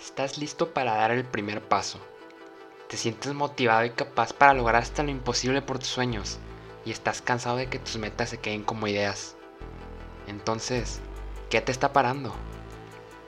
Estás listo para dar el primer paso. Te sientes motivado y capaz para lograr hasta lo imposible por tus sueños y estás cansado de que tus metas se queden como ideas. Entonces, ¿qué te está parando?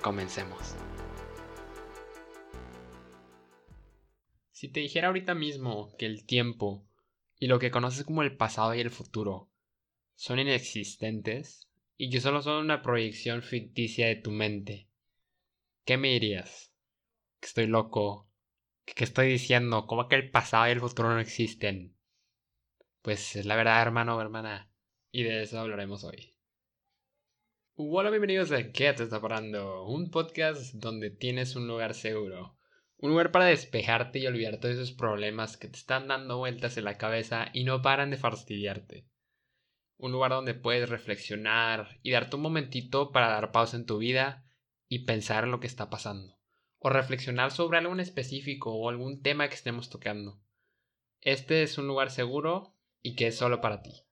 Comencemos. Si te dijera ahorita mismo que el tiempo y lo que conoces como el pasado y el futuro son inexistentes y que solo son una proyección ficticia de tu mente, ¿qué me dirías? ¿Que estoy loco? ¿Qué estoy diciendo? ¿Cómo que el pasado y el futuro no existen? Pues es la verdad, hermano o hermana. Y de eso hablaremos hoy. Hola, bienvenidos a ¿Qué te está parando? Un podcast donde tienes un lugar seguro. Un lugar para despejarte y olvidarte de esos problemas que te están dando vueltas en la cabeza y no paran de fastidiarte. Un lugar donde puedes reflexionar y darte un momentito para dar pausa en tu vida y pensar en lo que está pasando. O reflexionar sobre algo en específico o algún tema que estemos tocando. Este es un lugar seguro y que es solo para ti.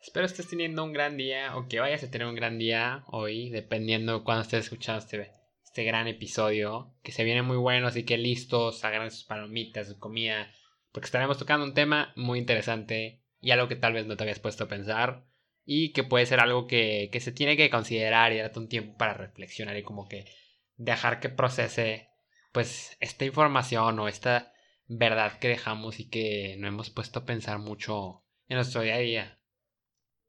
Espero estés teniendo un gran día o que vayas a tener un gran día hoy, dependiendo de cuando estés escuchando este, este gran episodio, que se viene muy bueno, así que listos, hagan sus palomitas, su comida, porque estaremos tocando un tema muy interesante y algo que tal vez no te habías puesto a pensar y que puede ser algo que, que se tiene que considerar y darte un tiempo para reflexionar y como que dejar que procese pues esta información o esta verdad que dejamos y que no hemos puesto a pensar mucho en nuestro día a día.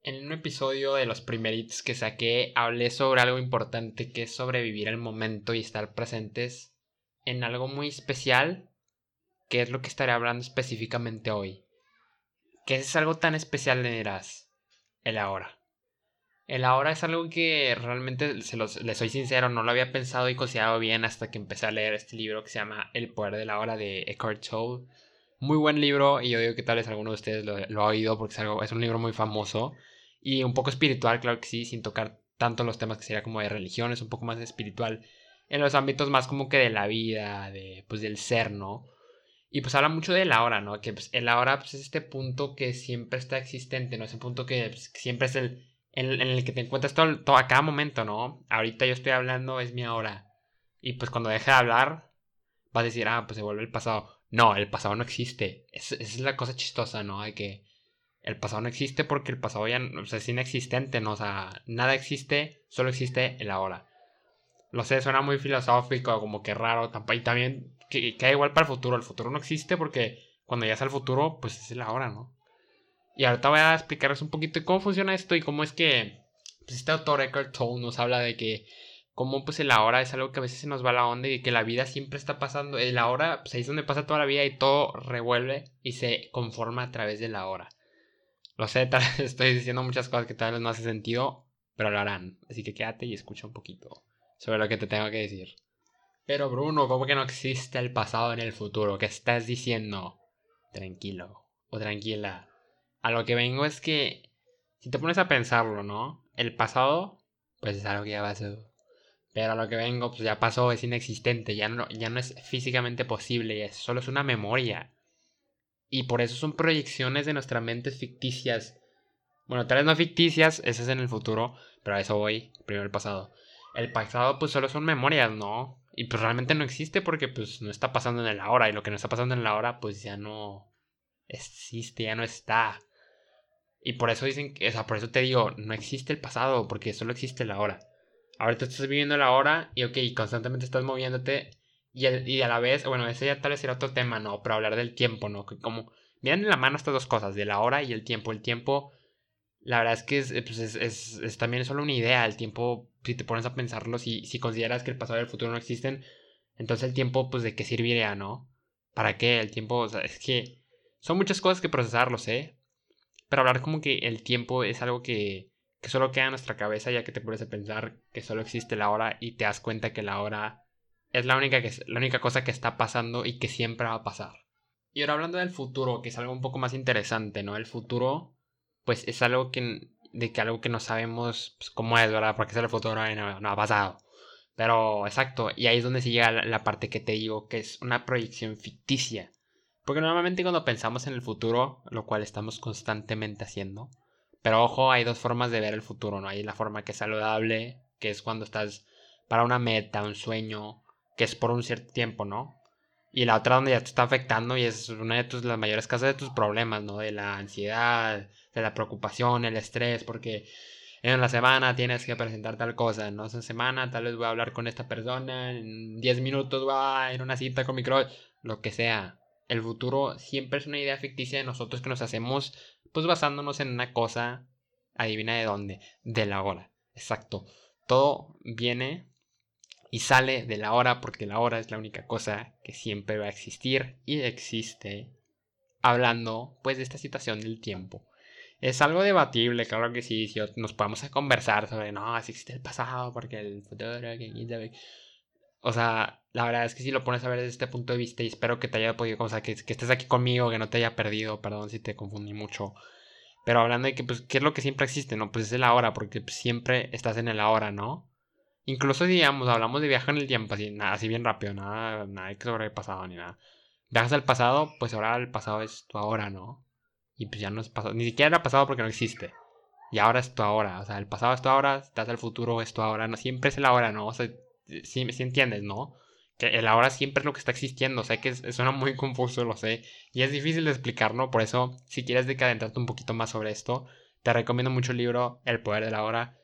En un episodio de los primeritos que saqué hablé sobre algo importante que es sobrevivir al momento y estar presentes en algo muy especial, que es lo que estaré hablando específicamente hoy. ¿Qué es algo tan especial, le dirás? El ahora. El ahora es algo que realmente, se los, les soy sincero, no lo había pensado y considerado bien hasta que empecé a leer este libro que se llama El poder de la hora de Eckhart Tolle muy buen libro y yo digo que tal vez alguno de ustedes lo, ha oído porque es, algo, es un libro muy famoso y un poco espiritual, claro que sí, sin tocar tanto los temas que sería como de religión, es un poco más espiritual en los ámbitos más como que de la vida, de pues del ser, ¿no? Y pues habla mucho de la hora, ¿no? Que pues, el ahora pues, es este punto que siempre está existente, ¿no? Ese punto que pues, siempre es el en, el que te encuentras todo, a cada momento, ¿no? Ahorita yo estoy hablando, es mi ahora. Y pues cuando deje de hablar, vas a decir, ah, pues se vuelve el pasado. No, el pasado no existe. esa es la cosa chistosa, ¿no? Hay que el pasado no existe porque el pasado ya es inexistente, ¿no? O sea, nada existe, solo existe el ahora. Lo sé, suena muy filosófico, como que raro. Y también que, queda igual para el futuro. El futuro no existe porque cuando ya es el futuro, pues es el ahora, ¿no? Y ahorita voy a explicarles un poquito cómo funciona esto y cómo es que pues, este autor Eckhart Tolle nos habla de que como pues el ahora es algo que a veces se nos va la onda y que la vida siempre está pasando. El ahora, pues ahí es donde pasa toda la vida y todo revuelve y se conforma a través de la hora. Lo sé, tal vez estoy diciendo muchas cosas que tal vez no hace sentido, pero lo harán. Así que quédate y escucha un poquito sobre lo que te tengo que decir. Pero Bruno, ¿cómo que no existe el pasado en el futuro? ¿Qué estás diciendo? Tranquilo o tranquila. A lo que vengo es que si te pones a pensarlo, ¿no? El pasado, pues es algo que ya pasó pero a lo que vengo, pues ya pasó, es inexistente, ya no, ya no es físicamente posible, solo es una memoria. Y por eso son proyecciones de nuestras mentes ficticias. Bueno, tal vez no ficticias, ese es en el futuro, pero a eso voy, primero el pasado. El pasado pues solo son memorias, ¿no? Y pues realmente no existe porque pues no está pasando en el ahora y lo que no está pasando en el ahora pues ya no existe, ya no está. Y por eso dicen, o sea, por eso te digo, no existe el pasado porque solo existe el ahora ahorita estás viviendo la hora y ok, constantemente estás moviéndote y, y a la vez, bueno, ese ya tal vez era otro tema, ¿no? Pero hablar del tiempo, ¿no? Que como, miran en la mano estas dos cosas, de la hora y el tiempo. El tiempo, la verdad es que es, pues es, es, es también solo una idea. El tiempo, si te pones a pensarlo, si, si consideras que el pasado y el futuro no existen, entonces el tiempo, pues de qué serviría, ¿no? ¿Para qué? El tiempo, o sea, es que son muchas cosas que procesar, lo sé. Pero hablar como que el tiempo es algo que que solo queda en nuestra cabeza ya que te pones a pensar que solo existe la hora y te das cuenta que la hora es la única, que, la única cosa que está pasando y que siempre va a pasar. Y ahora hablando del futuro, que es algo un poco más interesante, ¿no? El futuro, pues es algo que, de que algo que no sabemos pues, cómo es, ¿verdad? Porque es el futuro y no, ha pasado. Pero, exacto, y ahí es donde se llega la parte que te digo, que es una proyección ficticia. Porque normalmente cuando pensamos en el futuro, lo cual estamos constantemente haciendo, pero ojo, hay dos formas de ver el futuro, ¿no? Hay la forma que es saludable, que es cuando estás para una meta, un sueño, que es por un cierto tiempo, ¿no? Y la otra donde ya te está afectando y es una de tus, las mayores causas de tus problemas, ¿no? De la ansiedad, de la preocupación, el estrés, porque en la semana tienes que presentar tal cosa, ¿no? Esa semana tal vez voy a hablar con esta persona, en 10 minutos voy a ir una cita con mi lo que sea. El futuro siempre es una idea ficticia de nosotros que nos hacemos, pues basándonos en una cosa, adivina de dónde, de la hora. Exacto. Todo viene y sale de la hora porque la hora es la única cosa que siempre va a existir y existe hablando pues de esta situación del tiempo. Es algo debatible, claro que sí, si nos podemos conversar sobre, no, si existe el pasado porque el futuro, o sea, la verdad es que si lo pones a ver desde este punto de vista y espero que te haya podido, o sea, que, estés aquí conmigo, que no te haya perdido, perdón si te confundí mucho. Pero hablando de que, pues, ¿qué es lo que siempre existe? No, pues es el ahora, porque pues, siempre estás en el ahora, ¿no? Incluso, digamos, hablamos de viajar en el tiempo, así, así bien rápido, nada, nada que sobre el pasado ni nada. Viajas al pasado, pues ahora el pasado es tu ahora, ¿no? Y pues ya no es pasado, ni siquiera era pasado porque no existe. Y ahora es tu ahora, o sea, el pasado es tu ahora, estás al futuro es tu ahora, no, siempre es el ahora, ¿no? O sea, si, si entiendes, ¿no? Que el ahora siempre es lo que está existiendo, o sea que suena muy confuso, lo sé, y es difícil de explicar, ¿no? Por eso, si quieres decadentrarte un poquito más sobre esto, te recomiendo mucho el libro El Poder de la Hora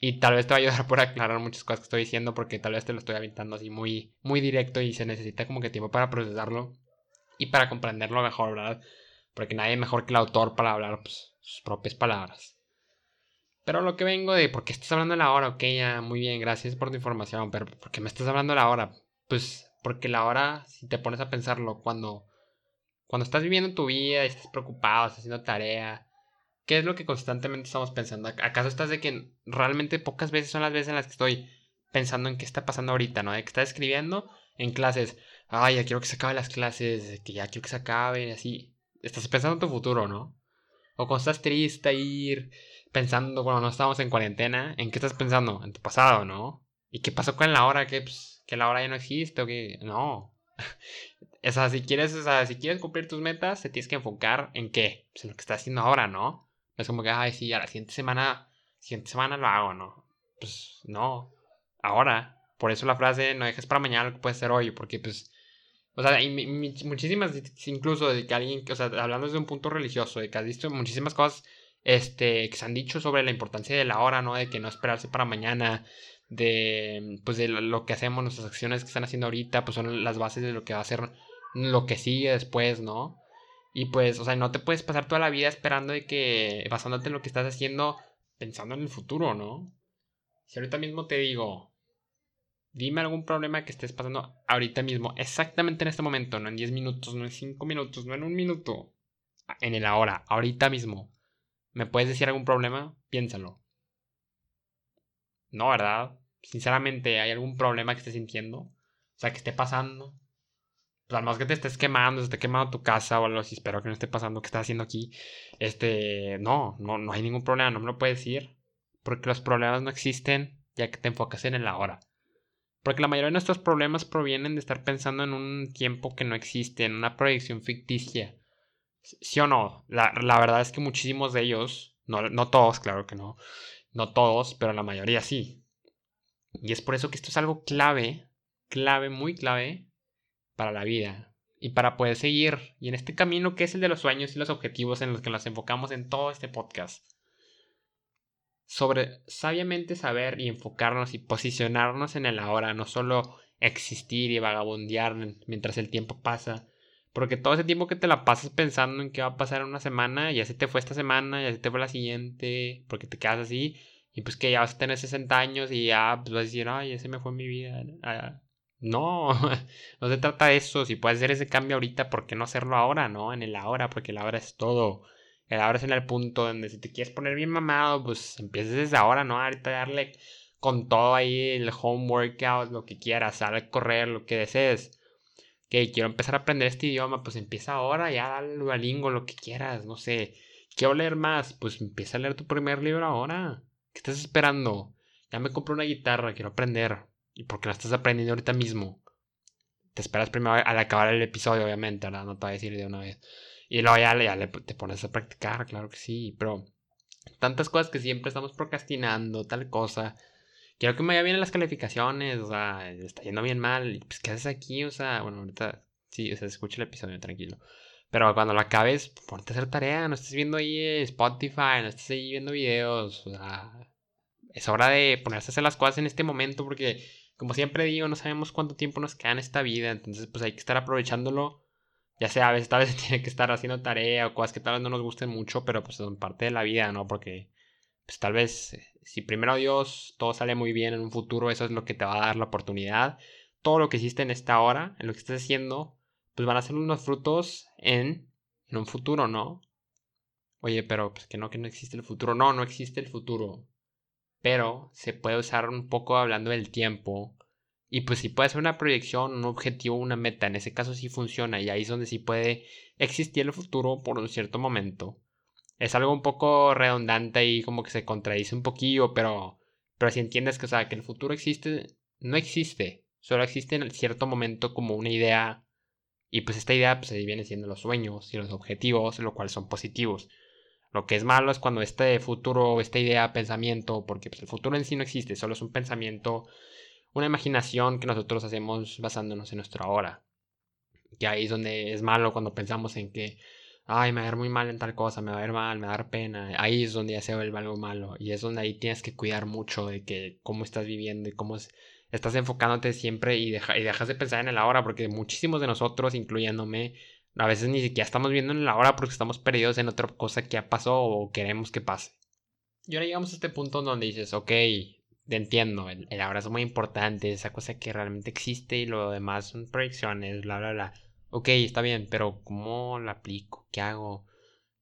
y tal vez te va a ayudar por aclarar muchas cosas que estoy diciendo porque tal vez te lo estoy aventando así muy, muy directo y se necesita como que tiempo para procesarlo y para comprenderlo mejor, ¿verdad? Porque nadie mejor que el autor para hablar pues, sus propias palabras. Pero lo que vengo de, ¿por qué estás hablando de la hora? Ok, ya, muy bien, gracias por tu información, pero ¿por qué me estás hablando de la hora? Pues porque la hora, si te pones a pensarlo, cuando, cuando estás viviendo tu vida y estás preocupado, estás haciendo tarea, ¿Qué es lo que constantemente estamos pensando? ¿Acaso estás de que realmente pocas veces son las veces en las que estoy pensando en qué está pasando ahorita, ¿no? De que estás escribiendo en clases, ay, ya quiero que se acaben las clases, que ya quiero que se acaben, así. Estás pensando en tu futuro, ¿no? O cuando estás triste, ir pensando, cuando no estamos en cuarentena, ¿en qué estás pensando? En tu pasado, ¿no? ¿Y qué pasó con la hora? ¿Que, pues, que la hora ya no existe o que no? o sea, si quieres, o sea, si quieres cumplir tus metas, te tienes que enfocar en qué? Pues en lo que estás haciendo ahora, ¿no? Es como que, ay, sí, a la siguiente semana, siguiente semana lo hago, ¿no? Pues no, ahora. Por eso la frase, no dejes para mañana lo que puede ser hoy, porque pues... O sea, hay muchísimas, incluso de que alguien, o sea, hablando desde un punto religioso, de que has visto muchísimas cosas este, que se han dicho sobre la importancia de la hora, ¿no? De que no esperarse para mañana, de, pues, de lo que hacemos, nuestras acciones que están haciendo ahorita, pues son las bases de lo que va a ser lo que sigue después, ¿no? Y pues, o sea, no te puedes pasar toda la vida esperando de que, basándote en lo que estás haciendo, pensando en el futuro, ¿no? Si ahorita mismo te digo, dime algún problema que estés pasando ahorita mismo, exactamente en este momento, no en 10 minutos, no en 5 minutos, no en un minuto, en el ahora, ahorita mismo. ¿Me puedes decir algún problema? Piénsalo. No, ¿verdad? Sinceramente, ¿hay algún problema que estés sintiendo? O sea, que esté pasando. Pues más que te estés quemando, se esté quemando tu casa o algo así, espero que no esté pasando, ¿qué estás haciendo aquí? Este, no, no, no hay ningún problema, no me lo puedes decir. Porque los problemas no existen ya que te enfocas en el ahora. Porque la mayoría de nuestros problemas provienen de estar pensando en un tiempo que no existe, en una proyección ficticia. ¿Sí o no? La, la verdad es que muchísimos de ellos, no, no todos, claro que no, no todos, pero la mayoría sí. Y es por eso que esto es algo clave, clave, muy clave, para la vida y para poder seguir y en este camino que es el de los sueños y los objetivos en los que nos enfocamos en todo este podcast. Sobre sabiamente saber y enfocarnos y posicionarnos en el ahora, no solo existir y vagabundear mientras el tiempo pasa, porque todo ese tiempo que te la pasas pensando en qué va a pasar en una semana, ya se te fue esta semana, ya se te fue la siguiente, porque te quedas así, y pues que ya vas a tener 60 años y ya pues vas a decir, ay, ese me fue mi vida. No, no se trata de eso. Si puedes hacer ese cambio ahorita, ¿por qué no hacerlo ahora, no? En el ahora, porque el ahora es todo. El ahora es en el punto donde si te quieres poner bien mamado, pues empieces desde ahora, ¿no? Ahorita darle con todo ahí el home workout, lo que quieras, sal a correr, lo que desees. Que quiero empezar a aprender este idioma, pues empieza ahora, ya dale Duolingo, lo que quieras, no sé. Quiero leer más, pues empieza a leer tu primer libro ahora. ¿Qué estás esperando? Ya me compré una guitarra, quiero aprender. Y porque la estás aprendiendo ahorita mismo. Te esperas primero al acabar el episodio, obviamente, ¿verdad? No te voy a decir de una vez. Y luego ya, ya te pones a practicar, claro que sí. Pero tantas cosas que siempre estamos procrastinando, tal cosa. quiero que me vaya bien en las calificaciones, o sea, está yendo bien mal, pues, ¿qué haces aquí? O sea, bueno, ahorita, sí, o sea, escucha el episodio, tranquilo. Pero cuando lo acabes, ponte a hacer tarea, no estés viendo ahí Spotify, no estés ahí viendo videos, o sea, es hora de ponerse a hacer las cosas en este momento porque, como siempre digo, no sabemos cuánto tiempo nos queda en esta vida, entonces pues hay que estar aprovechándolo. Ya sea, a veces tal vez tiene que estar haciendo tarea o cosas que tal vez no nos gusten mucho, pero pues son parte de la vida, ¿no? Porque pues tal vez eh, si primero Dios todo sale muy bien en un futuro, eso es lo que te va a dar la oportunidad. Todo lo que hiciste en esta hora, en lo que estás haciendo, pues van a ser unos frutos en, en un futuro, ¿no? Oye, pero pues que no, que no existe el futuro. No, no existe el futuro pero se puede usar un poco hablando del tiempo. Y pues si puede ser una proyección, un objetivo, una meta, en ese caso sí funciona y ahí es donde sí puede existir el futuro por un cierto momento. Es algo un poco redundante y como que se contradice un poquillo, pero, pero si entiendes que, o sea, que el futuro existe, no existe, solo existe en cierto momento como una idea y pues esta idea pues ahí viene siendo los sueños y los objetivos, lo cual son positivos. Lo que es malo es cuando este futuro, esta idea, pensamiento, porque pues, el futuro en sí no existe, solo es un pensamiento, una imaginación que nosotros hacemos basándonos en nuestra hora. Que ahí es donde es malo cuando pensamos en que, ay, me va a ver muy mal en tal cosa, me va a ver mal, me va pena. Ahí es donde ya se vuelve algo malo. Y es donde ahí tienes que cuidar mucho de que cómo estás viviendo y cómo estás enfocándote siempre y, y dejas de pensar en el ahora, porque muchísimos de nosotros, incluyéndome, a veces ni siquiera estamos viendo en la hora porque estamos perdidos en otra cosa que ya pasó o queremos que pase. Y ahora llegamos a este punto donde dices, ok, entiendo, el, ahora es muy importante, esa cosa que realmente existe y lo demás son proyecciones, bla, bla, bla. Ok, está bien, pero ¿cómo lo aplico? ¿Qué hago?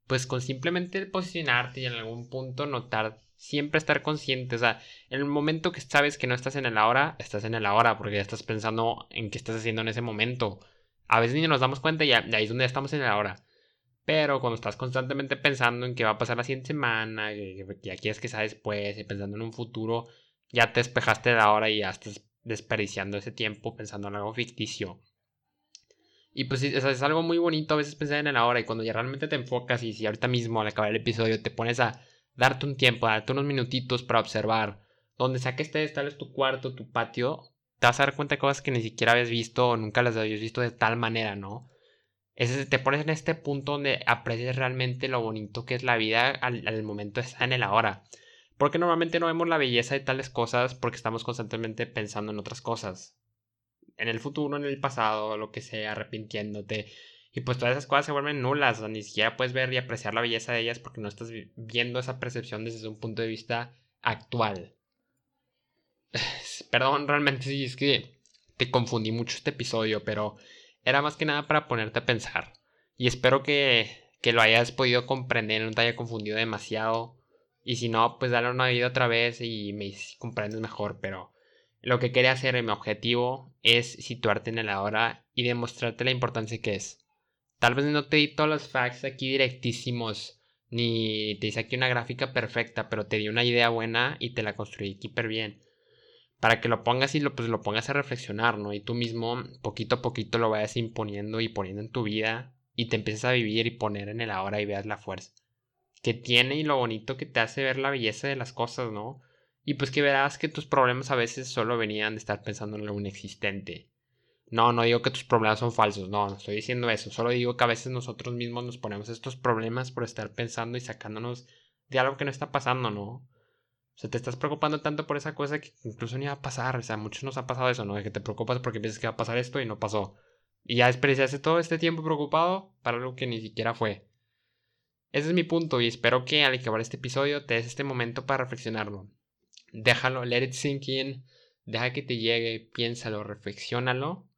Pues con simplemente posicionarte y en algún punto notar, siempre estar consciente, o sea, en el momento que sabes que no estás en el ahora, estás en el ahora porque ya estás pensando en qué estás haciendo en ese momento. A veces ni nos damos cuenta y ahí es donde estamos en el ahora. Pero cuando estás constantemente pensando en qué va a pasar la siguiente semana, que, ya quieres que sea después, y pensando en un futuro, ya te despejaste de la hora y ya estás desperdiciando ese tiempo pensando en algo ficticio. Y pues es algo muy bonito a veces pensar en el ahora y cuando ya realmente te enfocas y si ahorita mismo al acabar el episodio te pones a darte un tiempo, a darte unos minutitos para observar donde sea que estés, tal vez tu cuarto, tu patio, te vas a dar cuenta de cosas que ni siquiera habías visto o nunca las habías visto de tal manera, ¿no? Es, te pones en este punto donde aprecias realmente lo bonito que es la vida al, momento estar en el ahora. Porque normalmente no vemos la belleza de tales cosas porque estamos constantemente pensando en otras cosas. En el futuro, en el pasado, lo que sea, arrepintiéndote. Y pues todas esas cosas se vuelven nulas. Ni siquiera puedes ver y apreciar la belleza de ellas porque no estás viendo esa percepción desde un punto de vista actual. Perdón, realmente sí, es que te confundí mucho este episodio, pero era más que nada para ponerte a pensar. Y espero que, que lo hayas podido comprender, no te haya confundido demasiado. Y si no, pues dale una vida otra vez y me comprendes mejor. Pero lo que quería hacer, mi objetivo, es situarte en el ahora y demostrarte la importancia que es. Tal vez no te di todos los facts aquí directísimos, ni te hice aquí una gráfica perfecta, pero te di una idea buena y te la construí súper bien para que lo pongas y lo, pues, lo pongas a reflexionar, ¿no? Y tú mismo poquito a poquito lo vayas imponiendo y poniendo en tu vida y te empieces a vivir y poner en el ahora y veas la fuerza que tiene y lo bonito que te hace ver la belleza de las cosas, ¿no? Y pues que verás que tus problemas a veces solo venían de estar pensando en lo inexistente. No, no digo que tus problemas son falsos, no, no estoy diciendo eso, solo digo que a veces nosotros mismos nos ponemos estos problemas por estar pensando y sacándonos de algo que no está pasando, ¿no? O sea, te estás preocupando tanto por esa cosa que incluso ni va a pasar. O sea, a muchos nos ha pasado eso, ¿no? De que te preocupas porque piensas que va a pasar esto y no pasó. Y ya desperdiciaste todo este tiempo preocupado para algo que ni siquiera fue. Ese es mi punto y espero que al acabar este episodio te des este momento para reflexionarlo. Déjalo, let it sink in, deja que te llegue, piénsalo, reflexiónalo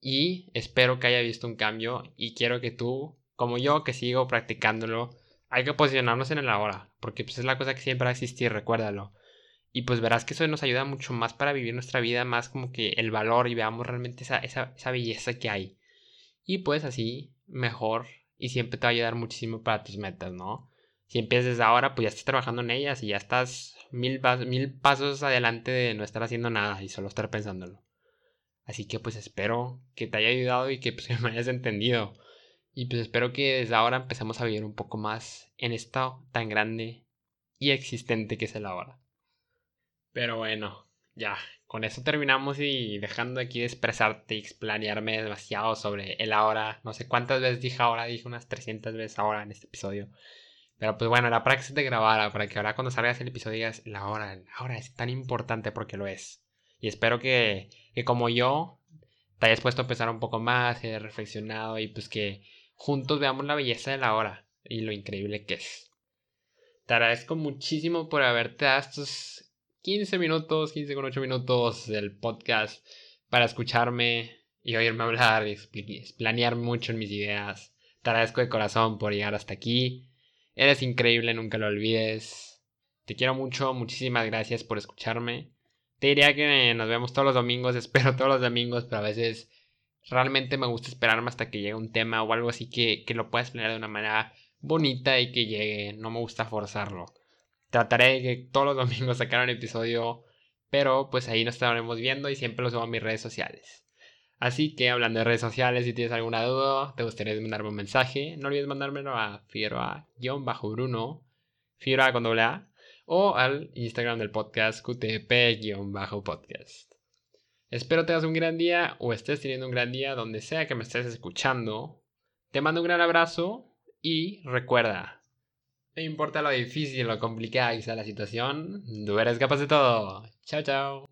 y espero que haya visto un cambio y quiero que tú, como yo, que sigo practicándolo, hay que posicionarnos en el ahora, porque pues, es la cosa que siempre va a existir, recuérdalo. Y pues verás que eso nos ayuda mucho más para vivir nuestra vida, más como que el valor y veamos realmente esa, esa, belleza que hay. Y pues así, mejor y siempre te va a ayudar muchísimo para tus metas, ¿no? Si empiezas desde ahora, pues ya estás trabajando en ellas y ya estás mil, mil pasos adelante de no estar haciendo nada y solo estar pensándolo. Así que pues espero que te haya ayudado y que pues me hayas entendido. Y pues espero que desde ahora empecemos a vivir un poco más en esto tan grande y existente que es el ahora. Pero bueno, ya, con eso terminamos y dejando aquí de expresarte y explanearme demasiado sobre el ahora. No sé cuántas veces dije ahora, dije unas 300 veces ahora en este episodio. Pero pues bueno, la práctica de grabar para que ahora cuando salgas el episodio digas, la hora, la hora es tan importante porque lo es. Y espero que, que como yo te hayas puesto a pensar un poco más, y reflexionado y pues que juntos veamos la belleza de la hora y lo increíble que es. Te agradezco muchísimo por haberte dado estos 15 minutos, 15 con 8 minutos del podcast para escucharme y oírme hablar y planear mucho en mis ideas. Te agradezco de corazón por llegar hasta aquí. Eres increíble, nunca lo olvides. Te quiero mucho, muchísimas gracias por escucharme. Te diría que nos vemos todos los domingos, espero todos los domingos, pero a veces realmente me gusta esperarme hasta que llegue un tema o algo así que, que lo puedas planear de una manera bonita y que llegue. No me gusta forzarlo. Trataré de que todos los domingos sacar un episodio, pero pues ahí nos estaremos viendo y siempre lo subo a mis redes sociales. Así que hablando de redes sociales, si tienes alguna duda, te gustaría mandarme un mensaje, no olvides mandármelo a fieroa-bruno, fieroa con doble A, o al Instagram del podcast qtp-podcast. Espero tengas un gran día o estés teniendo un gran día donde sea que me estés escuchando. Te mando un gran abrazo y recuerda, no importa lo difícil, lo complicada que sea la situación, tú eres capaz de todo. Chao, chao.